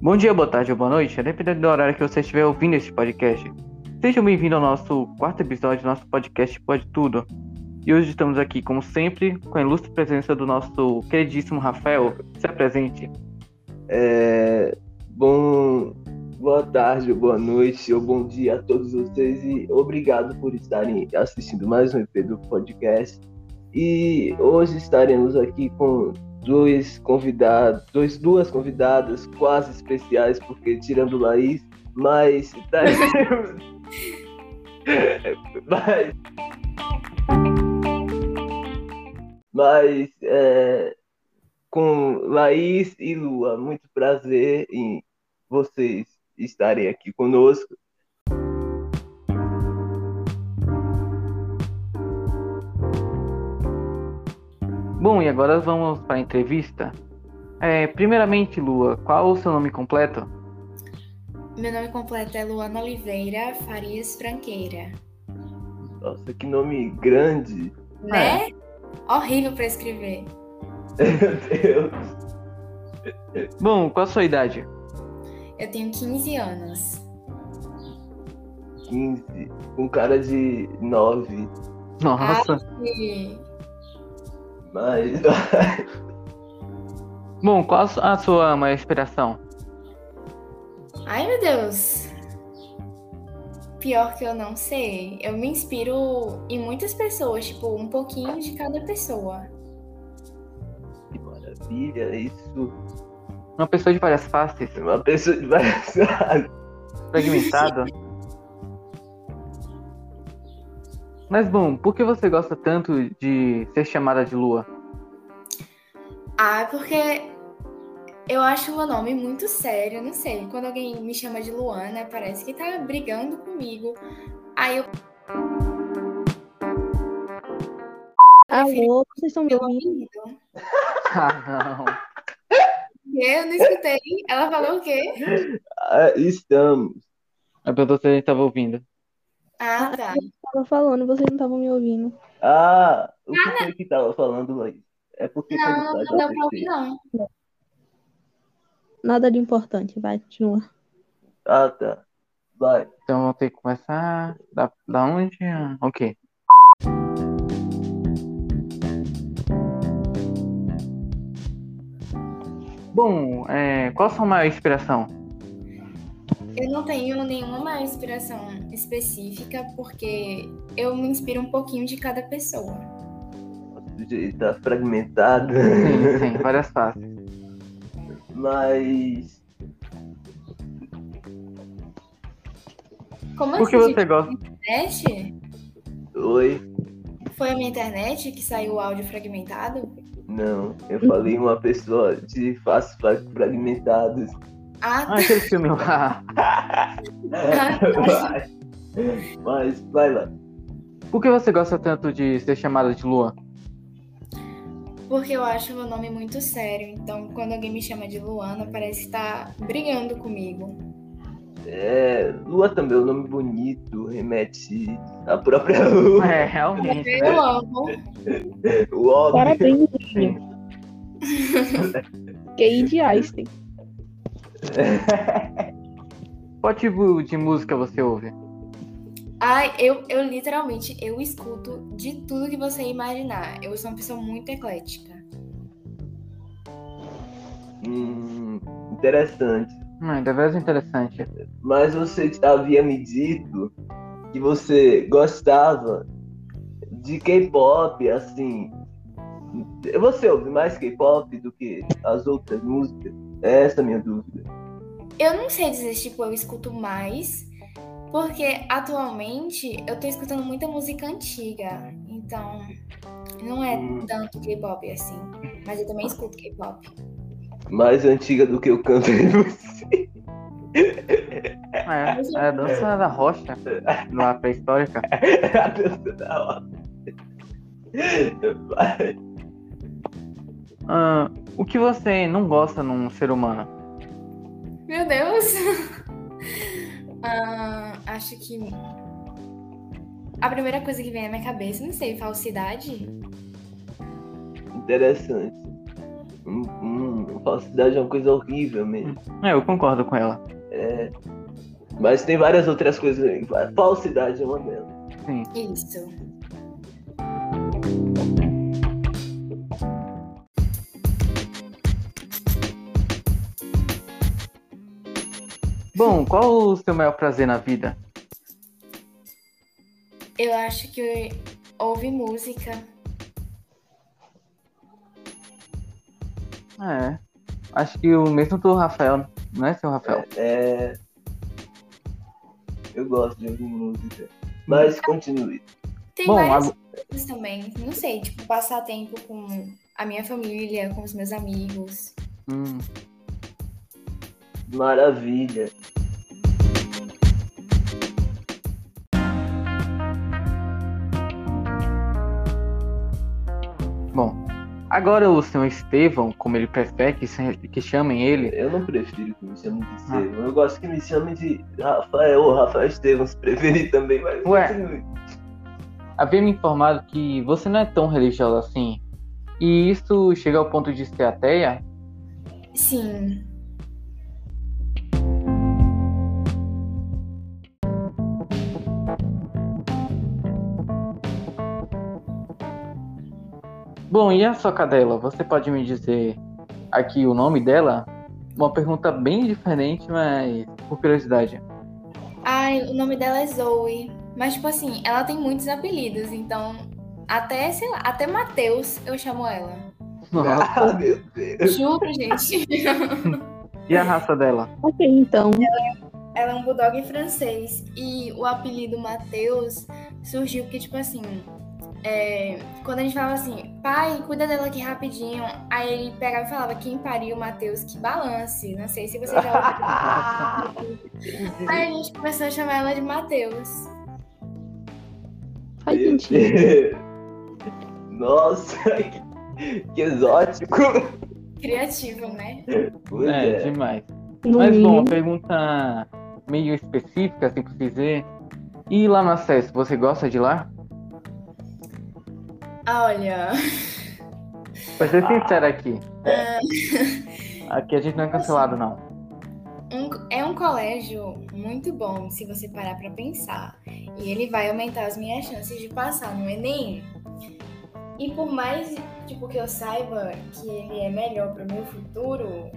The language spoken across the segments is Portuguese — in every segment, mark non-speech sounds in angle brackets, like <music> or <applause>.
Bom dia, boa tarde ou boa noite, dependendo do horário que você estiver ouvindo este podcast. Sejam bem-vindos ao nosso quarto episódio do nosso podcast Pode Tudo. E hoje estamos aqui, como sempre, com a ilustre presença do nosso queridíssimo Rafael. Se apresente. É, bom, boa tarde, boa noite ou bom dia a todos vocês e obrigado por estarem assistindo mais um EP do podcast. E hoje estaremos aqui com dois convidados, dois, duas convidadas quase especiais, porque tirando Laís, mas <laughs> estaremos. mas. Mas é, com Laís e Lua, muito prazer em vocês estarem aqui conosco. Bom, e agora vamos para a entrevista. É, primeiramente, Lua, qual o seu nome completo? Meu nome completo é Luana Oliveira Farias Franqueira. Nossa, que nome grande! Né? É. Horrível para escrever. <laughs> Meu Deus! Bom, qual a sua idade? Eu tenho 15 anos. 15, com cara de 9. Nossa! Ai, Mas. <laughs> Bom, qual a sua maior inspiração? Ai, meu Deus. Pior que eu não sei. Eu me inspiro em muitas pessoas, tipo, um pouquinho de cada pessoa. Que maravilha, isso. Uma pessoa de várias faces, Uma pessoa de várias áreas. fragmentada. <laughs> Mas bom, por que você gosta tanto de ser chamada de Lua? Ah, porque eu acho o meu nome muito sério, não sei. Quando alguém me chama de Luana, parece que tá brigando comigo. Aí eu Alô, vocês estão me ouvindo? <laughs> Ah, não. Eu não escutei. Ela falou o quê? Ah, estamos. A pergunta se a gente estava ouvindo. Ah, tá. Eu tava falando, vocês não estavam me ouvindo. Ah, o que foi que tava falando, Laís? É porque Não, não deu pra ouvir, não. Nada de importante, vai, continua. Ah, tá. Vai. Então vamos ter que começar. Da, da onde? Ah, Ok. Bom, é, qual a sua maior inspiração? Eu não tenho nenhuma inspiração específica, porque eu me inspiro um pouquinho de cada pessoa. Tá fragmentado. Sim, <laughs> sim, várias faces. Mas. Como Por que assim, você gosta? internet? Oi? Foi a minha internet que saiu o áudio fragmentado? Não, eu falei uma pessoa de faces fra- fragmentadas. Ah, Ah, aquele filme lá. <laughs> Vai. Mas, vai lá. Por que você gosta tanto de ser chamada de Lua? porque eu acho meu nome muito sério. Então, quando alguém me chama de Luana, parece que tá brigando comigo. É, Lua também é um nome bonito, remete à própria Lua. É, realmente. Eu amo. O óbvio. Parabéns. QI de Einstein. <laughs> Qual tipo de música você ouve? Ai, eu, eu literalmente, eu escuto de tudo que você imaginar. Eu sou uma pessoa muito eclética. Hum, interessante. Hum, deveras interessante. Mas você havia me dito que você gostava de K-pop, assim. Você ouve mais K-pop do que as outras músicas? Essa é a minha dúvida. Eu não sei dizer, tipo, eu escuto mais, porque atualmente eu tô escutando muita música antiga. Então, não é Hum. tanto K-pop assim. Mas eu também escuto K-pop. Mais antiga do que eu canto em você. É, é a dança da rocha, lá pré-histórica. <laughs> a dança da. Vai. Ah, o que você não gosta num ser humano? Meu Deus! <laughs> Ah, acho que. A primeira coisa que vem na minha cabeça, não sei, falsidade? Interessante. Um, um, falsidade é uma coisa horrível mesmo. É, eu concordo com ela. É, mas tem várias outras coisas. aí. Falsidade é uma delas. Sim. Isso. Bom, qual o seu maior prazer na vida? Eu acho que ouvir música. É. Acho que o mesmo do Rafael, não é, seu Rafael? É, eu gosto de ouvir música. Mas continue. Tem Bom, várias a- coisas também. Não sei, tipo, passar tempo com a minha família, com os meus amigos. Hum, Maravilha. Agora o senhor Estevão, como ele prefere que, se- que chamem ele, Eu não prefiro que me chamem de Estevam. Eu gosto que me chamem de Rafael ou Rafael Estevam, se preferir também, mas Ué. havia me informado que você não é tão religioso assim. E isso chega ao ponto de ser ateia? Sim. Bom, e a sua cadela? Você pode me dizer aqui o nome dela? Uma pergunta bem diferente, mas por curiosidade. Ai, o nome dela é Zoe. Mas, tipo assim, ela tem muitos apelidos, então. Até, sei lá, até Matheus eu chamo ela. <laughs> Ah, meu Deus. Juro, gente. E a raça dela? Ok, então. Ela é um bulldog francês. E o apelido Matheus surgiu porque, tipo assim, é, quando a gente falava assim, pai, cuida dela aqui rapidinho. Aí ele pegava e falava, quem pariu o Matheus, que balance. Não sei se você já ouviu. <laughs> Aí a gente começou a chamar ela de Matheus. Faz sentido. Deus. <laughs> Nossa, que, exótico. Criativo, né? É, é. demais. No Mas bom, uma pergunta meio específica, assim por dizer. E lá no acesso, você gosta de lá? Olha, Pra ser sincero aqui. Aqui a gente não é cancelado, não. um- é um colégio muito bom, se você parar pra pensar. E ele vai aumentar as minhas chances de passar no Enem. E por mais, tipo, que eu saiba que ele é melhor pro meu futuro,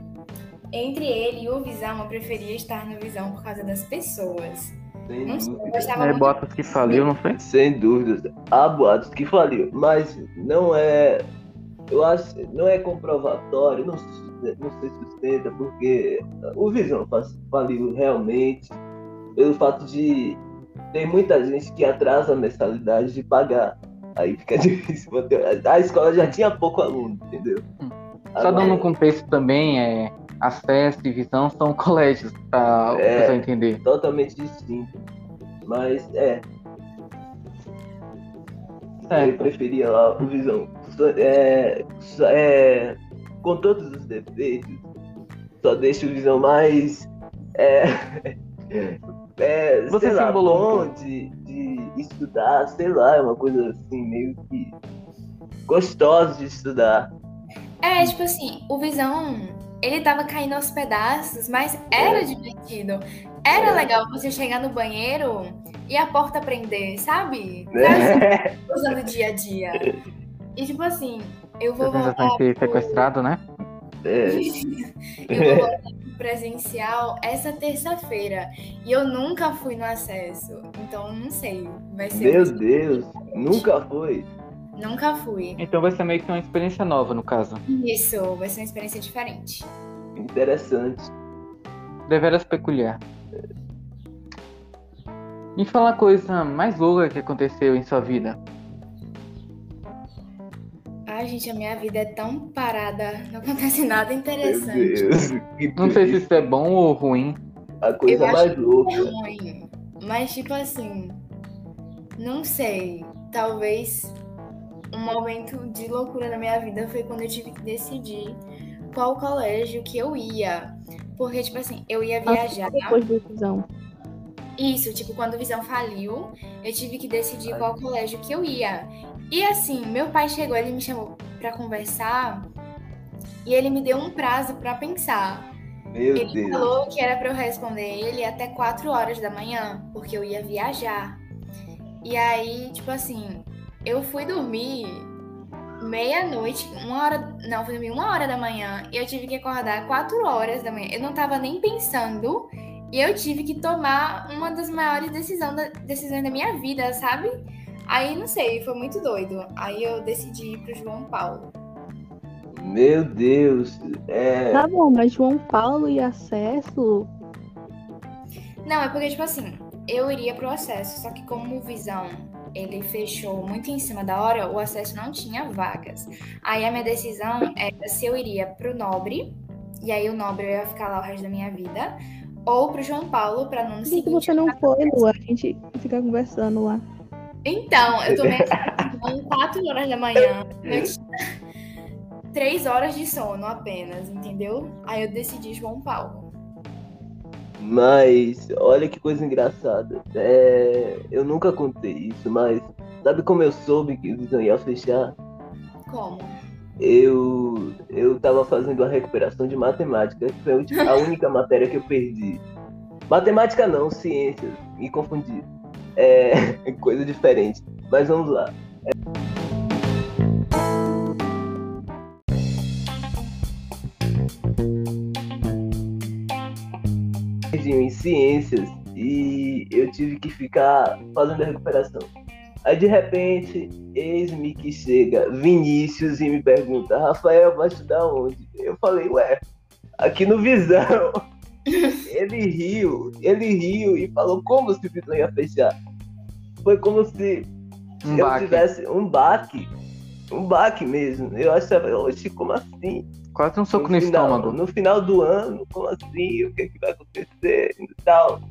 entre ele e o Visão, eu preferia estar no Visão por causa das pessoas. Sem Não sei, eu dúvida. É muito Botas que faliu, não foi? Sem dúvidas. Há boatos que faliu, mas não é. Eu acho não é comprovatório, não, se- não se sustenta, porque o Visão fa- faliu realmente pelo fato de tem muita gente que atrasa a mensalidade de pagar. Aí fica <laughs> difícil manter. A escola já tinha pouco aluno, entendeu? Só Agora- dando um contexto também, é, acesso e visão são <laughs> colégios, pra o É. pessoal entender. totalmente distinto. Mas é, eu Certo. preferia lá o Visão. É, é, com todos os defeitos, só deixa o Visão mais. É, <laughs> é, Você sei se lá, embolou um bom de, de estudar, sei lá, é uma coisa assim, meio que gostoso de estudar. É, tipo assim, o Visão, ele tava caindo aos pedaços, mas era divertido. Era É. legal você chegar no banheiro e a porta prender, sabe? Né? <laughs> Usando dia a dia. E tipo assim, eu vou sensação voltar ser pro- sequestrado, né? É, <laughs> eu vou voltar pro presencial essa terça-feira. E eu nunca fui no acesso. Então não sei. Vai ser. meu Deus, nunca foi. Nunca fui. Então vai ser meio que uma experiência nova, no caso. Isso, vai ser uma experiência diferente. Interessante. Deveras peculiar. Me fala a coisa mais louca que aconteceu em sua vida. Ai, gente, a minha vida é tão parada. Não acontece nada Meu interessante. Deus. <laughs> Não sei se isso é bom ou ruim. A coisa Eu acho mais louca. ruim. Mas, tipo assim, não sei. Talvez um momento de loucura na minha vida foi quando eu tive que decidir qual colégio que eu ia. Porque, tipo assim, eu ia viajar. Depois do visão. Isso, tipo, quando o Visão faliu, eu tive que decidir qual colégio que eu ia. E assim, meu pai chegou, ele me chamou pra conversar. e ele me deu um prazo pra pensar. Meu Ele Deus. falou que era pra eu responder ele até 4 horas da manhã, porque eu ia viajar. E aí, tipo assim, eu fui dormir meia-noite, uma hora. Não, fui dormir uma hora da manhã e eu tive que acordar 4 horas da manhã. Eu não tava nem pensando e eu tive que tomar uma das maiores decisão da- decisões da minha vida, sabe? Aí, não sei, foi muito doido. Aí eu decidi ir pro João Paulo. Meu Deus. É, Tá bom, mas João Paulo e acesso. Não, é porque, tipo assim, eu iria pro acesso, só que como Visão ele fechou muito em cima da hora, o acesso não tinha vagas. Aí a minha decisão era se eu iria pro Nobre, e aí o Nobre eu ia ficar lá o resto da minha vida, ou pro João Paulo, pra no ano Por que você não foi, Lu? A gente fica conversando lá. Então, eu tomei decisão <laughs> 4 horas da manhã, eu tinha 3 horas de sono apenas, entendeu? Aí eu decidi João Paulo. Mas olha que coisa engraçada. É, eu nunca contei isso, mas sabe como eu soube que o Visão ia fechar? Como? Eu eu tava fazendo a recuperação de matemática, que foi a única <laughs> matéria que eu perdi. Matemática não, ciências, me confundi. É <laughs> coisa diferente. Mas vamos lá. Em ciências e eu tive que ficar fazendo a recuperação. Aí de repente, eis-me que chega Vinícius e me pergunta, Rafael, vai estudar onde? Eu falei, ué, aqui no Visão. <laughs> ele riu, ele riu e falou como se o Visão ia fechar. Foi como se Um eu baque. tivesse um baque. Um baque mesmo. Eu achava, oxe, como assim? Quase um soco no, final, estômago. No final do ano, como assim? O que, que vai acontecer? E tal.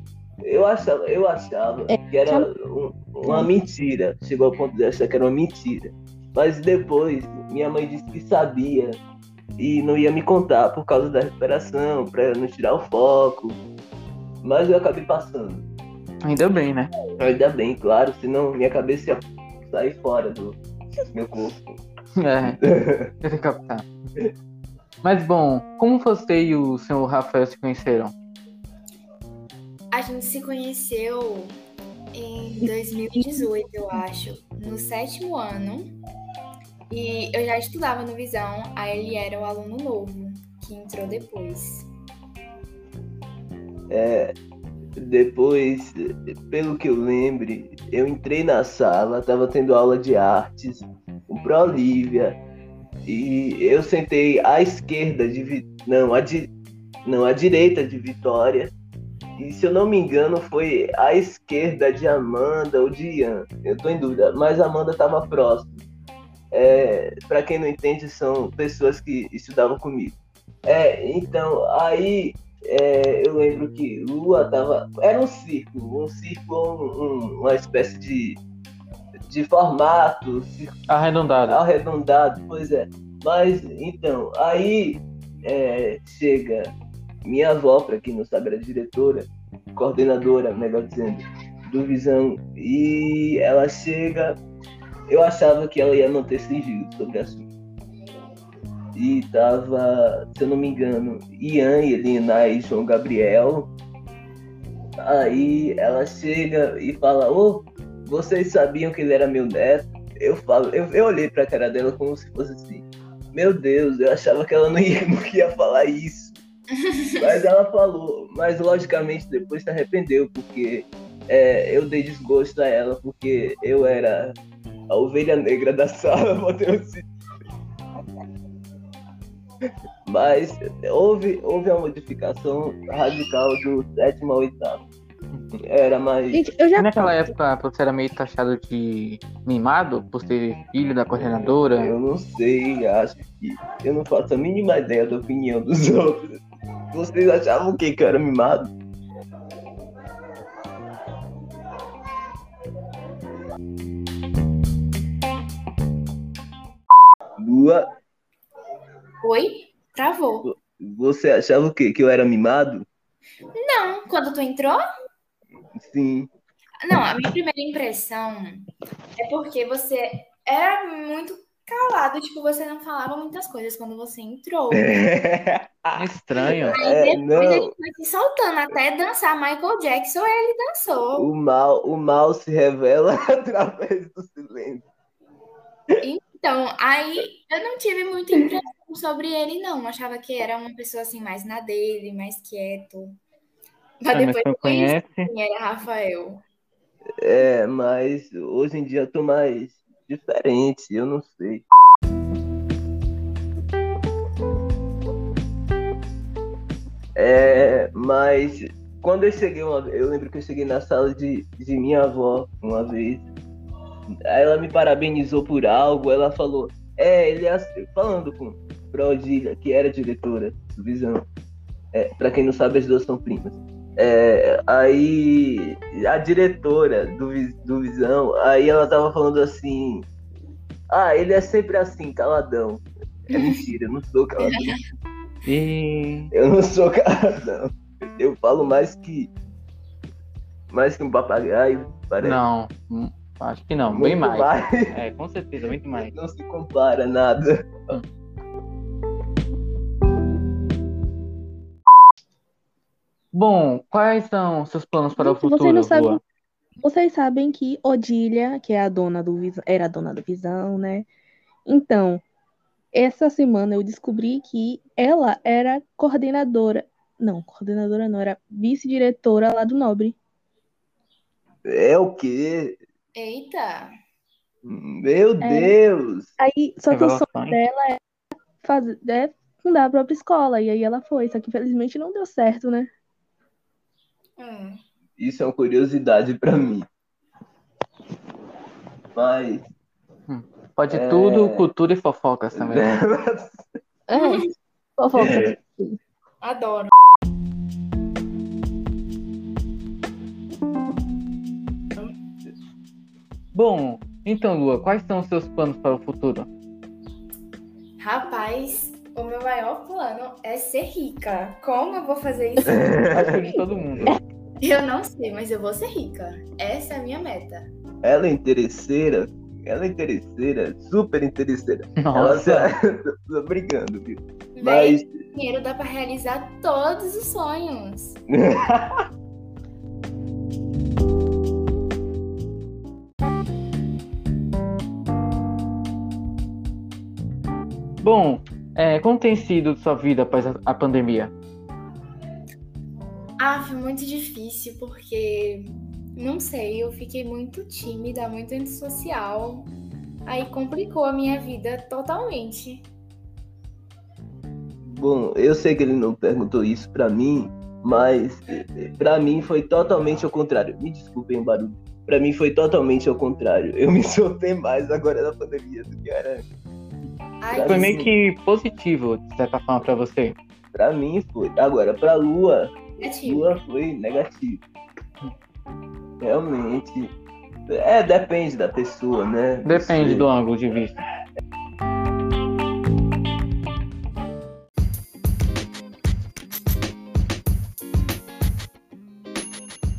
Eu achava, eu achava É, que era um- uma mentira. Chegou ao ponto de achar que era uma mentira. Mas depois, minha mãe disse que sabia e não ia me contar por causa da recuperação, pra eu não tirar o foco. Mas eu acabei passando. Ainda bem, né? Ainda bem, claro, senão minha cabeça ia sair fora do meu corpo. É, <laughs> eu captar. Mas bom, como você e o senhor Rafael se conheceram? A gente se conheceu em 2018, eu acho, no sétimo ano. E eu já estudava no Visão, aí ele era o aluno novo, que entrou depois. Depois, pelo que eu lembre, eu entrei na sala, tava tendo aula de artes Pro Olivia, e eu sentei à esquerda de não, à di... não, à direita de Vitória. E se eu não me engano, foi à esquerda de Amanda ou de Ian. Eu tô em dúvida, mas Amanda tava próximo. É, para quem não entende, são pessoas que estudavam comigo. É, então, aí é, eu lembro que Lua tava. Era um círculo, um círculo, um- um- uma espécie de, de formato Arredondado. arredondado, pois é. Mas então, aí é, chega minha avó, para quem não sabe, era diretora, coordenadora, melhor dizendo, do Visão, e ela chega. Eu achava que ela ia manter sigilo sobre o assunto. E tava, se eu não me engano, Ian, Elina e João Gabriel. Aí ela chega e fala: Ô, vocês sabiam que ele era meu neto? Eu falo, eu, eu olhei pra cara dela como se fosse assim. Meu Deus, eu achava que ela não ia, <laughs> não ia falar isso. <laughs> Mas ela falou, mas logicamente depois se arrependeu, porque é, eu dei desgosto a ela, porque eu era a ovelha negra da <laughs> sala. Mas houve, houve uma modificação radical do sétimo ao oitavo. Era mais. Gente, eu já. naquela época você era meio taxado de mimado por ser filho da coordenadora? Eu não sei, acho que. Eu não faço a mínima ideia da opinião dos <laughs> outros. Vocês achavam o quê? Que eu era mimado? Lua, Oi? Travou. você achava o quê? Que eu era mimado? Não, quando tu entrou? Sim. Não, a minha primeira impressão é porque você era muito calado, tipo, você não falava muitas coisas quando você entrou. É <laughs> estranho. É, Aí depois não. ele foi se soltando até dançar Michael Jackson, ele dançou. O mal, o mal se revela <laughs> através do silêncio. Então, aí eu não tive muita impressão sobre ele, não. Eu achava que era uma pessoa assim, mais na dele, mais quieto. Mas Ah, mas depois conheci conhece. quem era Rafael. É, mas hoje em dia eu tô mais diferente, eu não sei. É, mas quando eu cheguei uma eu lembro que eu cheguei na sala de, de minha avó uma vez. Aí ela me parabenizou por algo, ela falou, é, ele é assim", falando com pra Odília, que era diretora do Visão. É, pra quem não sabe, as duas são primas. É, aí a diretora do, do Visão, aí ela tava falando assim, ah, ele é sempre assim, caladão. É mentira, eu não sou caladão. Eu não sou caladão. Eu falo mais que. Mais que um papagaio. Parece. não, hum, acho que não, bem Muito mais. É, com certeza, muito <laughs> mais. Não se compara nada. Bom, quais são seus planos para o Gente, vocês futuro, não sabem- Lua? Vocês sabem que Odília, que é a dona do Visão, era a dona do Visão, né? Então, essa semana eu descobri que ela era coordenadora. Não, coordenadora não, era vice-diretora lá do Nobre. É o quê? Eita! Meu É. Deus! Aí, só que o sonho dela é, fazer, é fundar a própria escola. E aí ela foi, só que infelizmente não deu certo, né? Hum. Isso é uma curiosidade pra mim. Mas. Pode É. tudo, cultura e fofocas também. É, fofoca. Adoro. Bom, então, Lua, quais são os seus planos para o futuro? Rapaz, o meu maior plano é ser rica. Como eu vou fazer isso? <laughs> Acho que de todo mundo. Eu não sei, mas eu vou ser rica. Essa é a minha meta. ela é interesseira. Ela é interesseira, super interesseira. Ela Nossa, tá... <laughs> Tô brincando, viu? Véi, Mas. dinheiro dá pra realizar todos os sonhos. <laughs> bom, é, como tem sido sua vida após a, a pandemia? Ah, foi muito difícil porque, não sei, eu fiquei muito tímida, muito antissocial. Aí complicou a minha vida totalmente. Bom, eu sei que ele não perguntou isso pra mim, mas pra mim foi totalmente ao contrário. Me desculpem o barulho. Pra mim foi totalmente ao contrário. Eu me soltei mais agora na pandemia do que era antes. Ai, Foi meio que positivo, de certa forma, para você. Pra mim foi. Agora, pra Lua, negativo. Lua foi negativo. Realmente. É, depende da pessoa, né? Depende do ângulo de vista.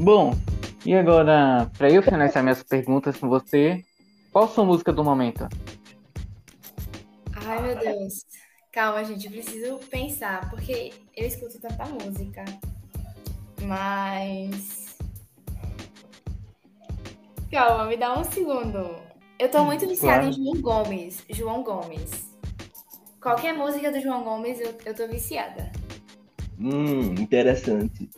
Bom, e agora, para eu finalizar minhas perguntas com você, qual sua música do momento? Deus. Calma, gente, eu preciso pensar, porque eu escuto tanta música. Mas. Calma, me dá um segundo. Eu tô muito viciada claro. em João Gomes. João Gomes. Qualquer música do João Gomes, eu, eu tô viciada. Hum, interessante.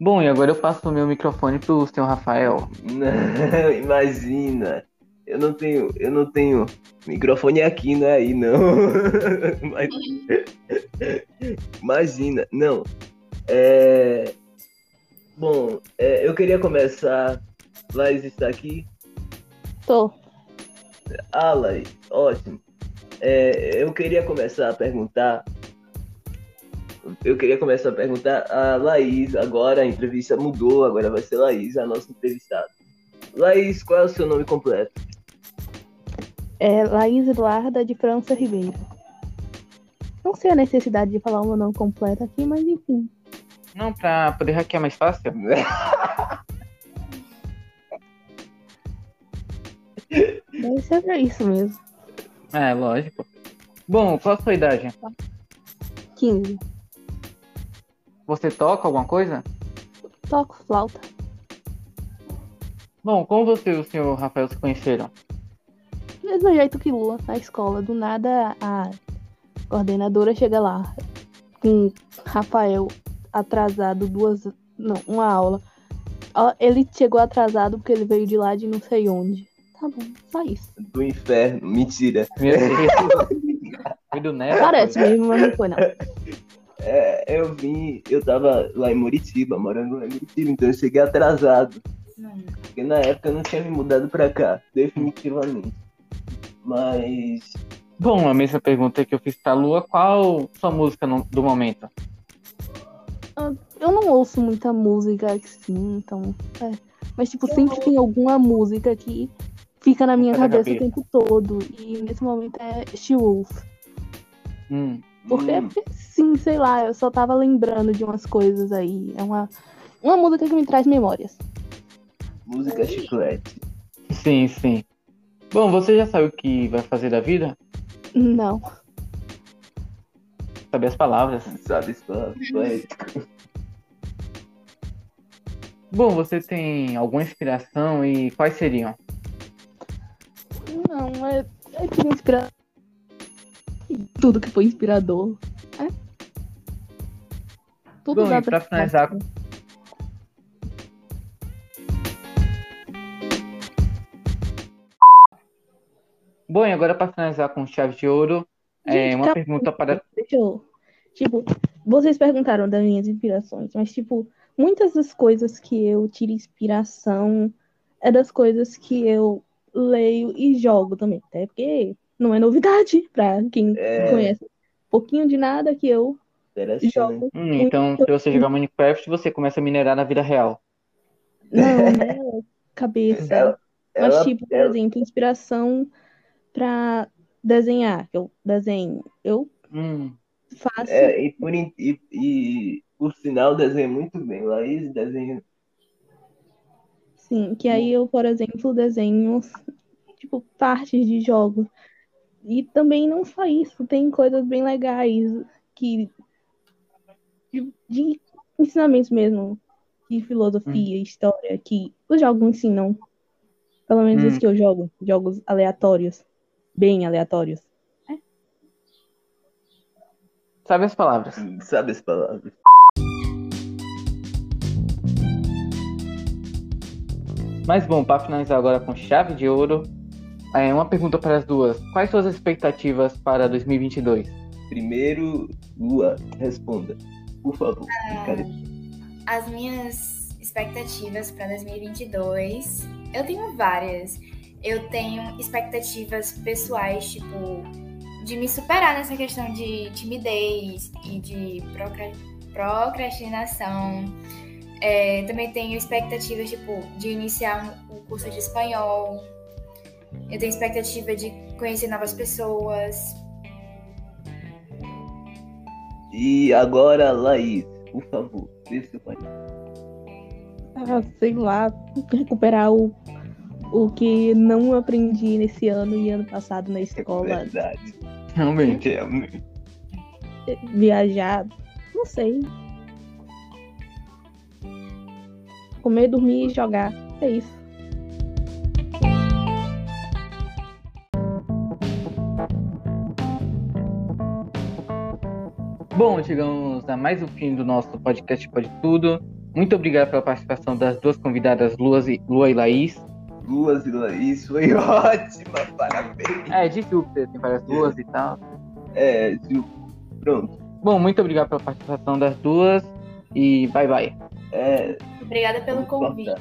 Bom, e agora eu passo o meu microfone pro senhor Rafael. Não, <laughs> imagina. Eu não tenho, eu não tenho microfone aqui, não é aí, não. <laughs> Mas- imagina, não. É... Bom, é, eu queria começar. Laís está aqui. Tô. Ah, Laís, ótimo. É, eu queria começar a perguntar. Eu queria começar a perguntar a Laís. Agora a entrevista mudou, agora vai ser Laís, a nossa entrevistada. Laís, qual é o seu nome completo? É Laís Eduarda de França Ribeiro. Não sei a necessidade de falar o meu nome completo aqui, mas enfim. Não, pra poder hackear mais fácil? Deve ser pra isso mesmo. É, lógico. Bom, qual a sua idade? 15. Você toca alguma coisa? Toco flauta. Bom, como você e o senhor Rafael se conheceram? Mesmo jeito que Lua, na escola. Do nada, a coordenadora chega lá com Rafael atrasado duas... Não, uma aula. Ó, Ele chegou atrasado porque ele veio de lá de não sei onde. Tá bom, só isso. Do inferno. Mentira. <laughs> Foi do Neto? Parece mesmo, mas não foi não. É, eu vim, eu tava lá em Muritiba, morando lá em Muritiba, então eu cheguei atrasado. Não. Porque na época eu não tinha me mudado pra cá, definitivamente. Mas Bom, a mesma pergunta que eu fiz pra Lua, qual sua música no- do momento? Eu não ouço muita música assim, então. é. Mas, tipo, sempre tem alguma música que fica na minha Fica na cabeça o tempo todo. E nesse momento é She-Wolf. Hum, Porque, hum, porque, sim, sei lá, eu só tava lembrando de umas coisas aí. É uma, uma música que me traz memórias. música chiclete. sim, sim. Bom, você já sabe o que vai fazer da vida? Não. Sabe as palavras. Sabe, só poético. Bom, você tem alguma inspiração e quais seriam? Não, é, é que inspira... Tudo que foi inspirador. É. Tudo Bom, dá e pra finalizar, Bom, e agora para finalizar com chave de ouro, é Gente, uma calma pergunta para. Deixa eu. Tipo, vocês perguntaram das minhas inspirações, mas, tipo, muitas das coisas que eu tiro inspiração é das coisas que eu leio e jogo também. Até porque não é novidade <laughs> pra quem É. conhece um pouquinho de nada que eu jogo. Hum, então, se você jogar Minecraft, você começa a minerar na vida real. Não, <laughs> né? Cabeça. Ela, Mas, ela- tipo, por ela- exemplo, inspiração pra desenhar. Eu desenho. Eu Hum, faço. é, e, por, e, e por sinal desenha muito bem. Laís desenha. Sim, que aí eu, por exemplo, desenho, tipo, partes de jogos. E também não só isso, tem coisas bem legais que de, de ensinamentos mesmo, de filosofia, história, que os jogos ensinam. Pelo menos Hum. os que eu jogo, jogos aleatórios, bem aleatórios. sabe as palavras? Sabe as palavras? Mas bom, para finalizar agora com chave de ouro, é uma pergunta para as duas. Quais suas expectativas para 2022? Primeiro, Lua, responda. Por favor. Cara, As minhas expectativas para 2022, eu tenho várias. Eu tenho expectativas pessoais, tipo, de me superar nessa questão de timidez e de procra- procrastinação. É, também tenho expectativas, tipo, de iniciar um- o curso de espanhol. Eu tenho expectativa de conhecer novas pessoas. E agora, Laís, por favor, dê seu pai. Ah, sei lá, recuperar o, o que não aprendi nesse ano e ano passado na escola, Verdade. Realmente. Realmente. viajar, não sei. Comer, dormir e jogar. É isso. Bom, chegamos a mais um fim do nosso podcast Pode Tudo. Muito obrigado pela participação das duas convidadas, Luas e, Lua e Laís. Luas e Laís foi <laughs> ótima, parabéns. É, de Júpiter, tem várias luas e tal. É, Gil, pronto. Bom, muito obrigado pela participação das duas e bye bye. É, Obrigada pelo convite.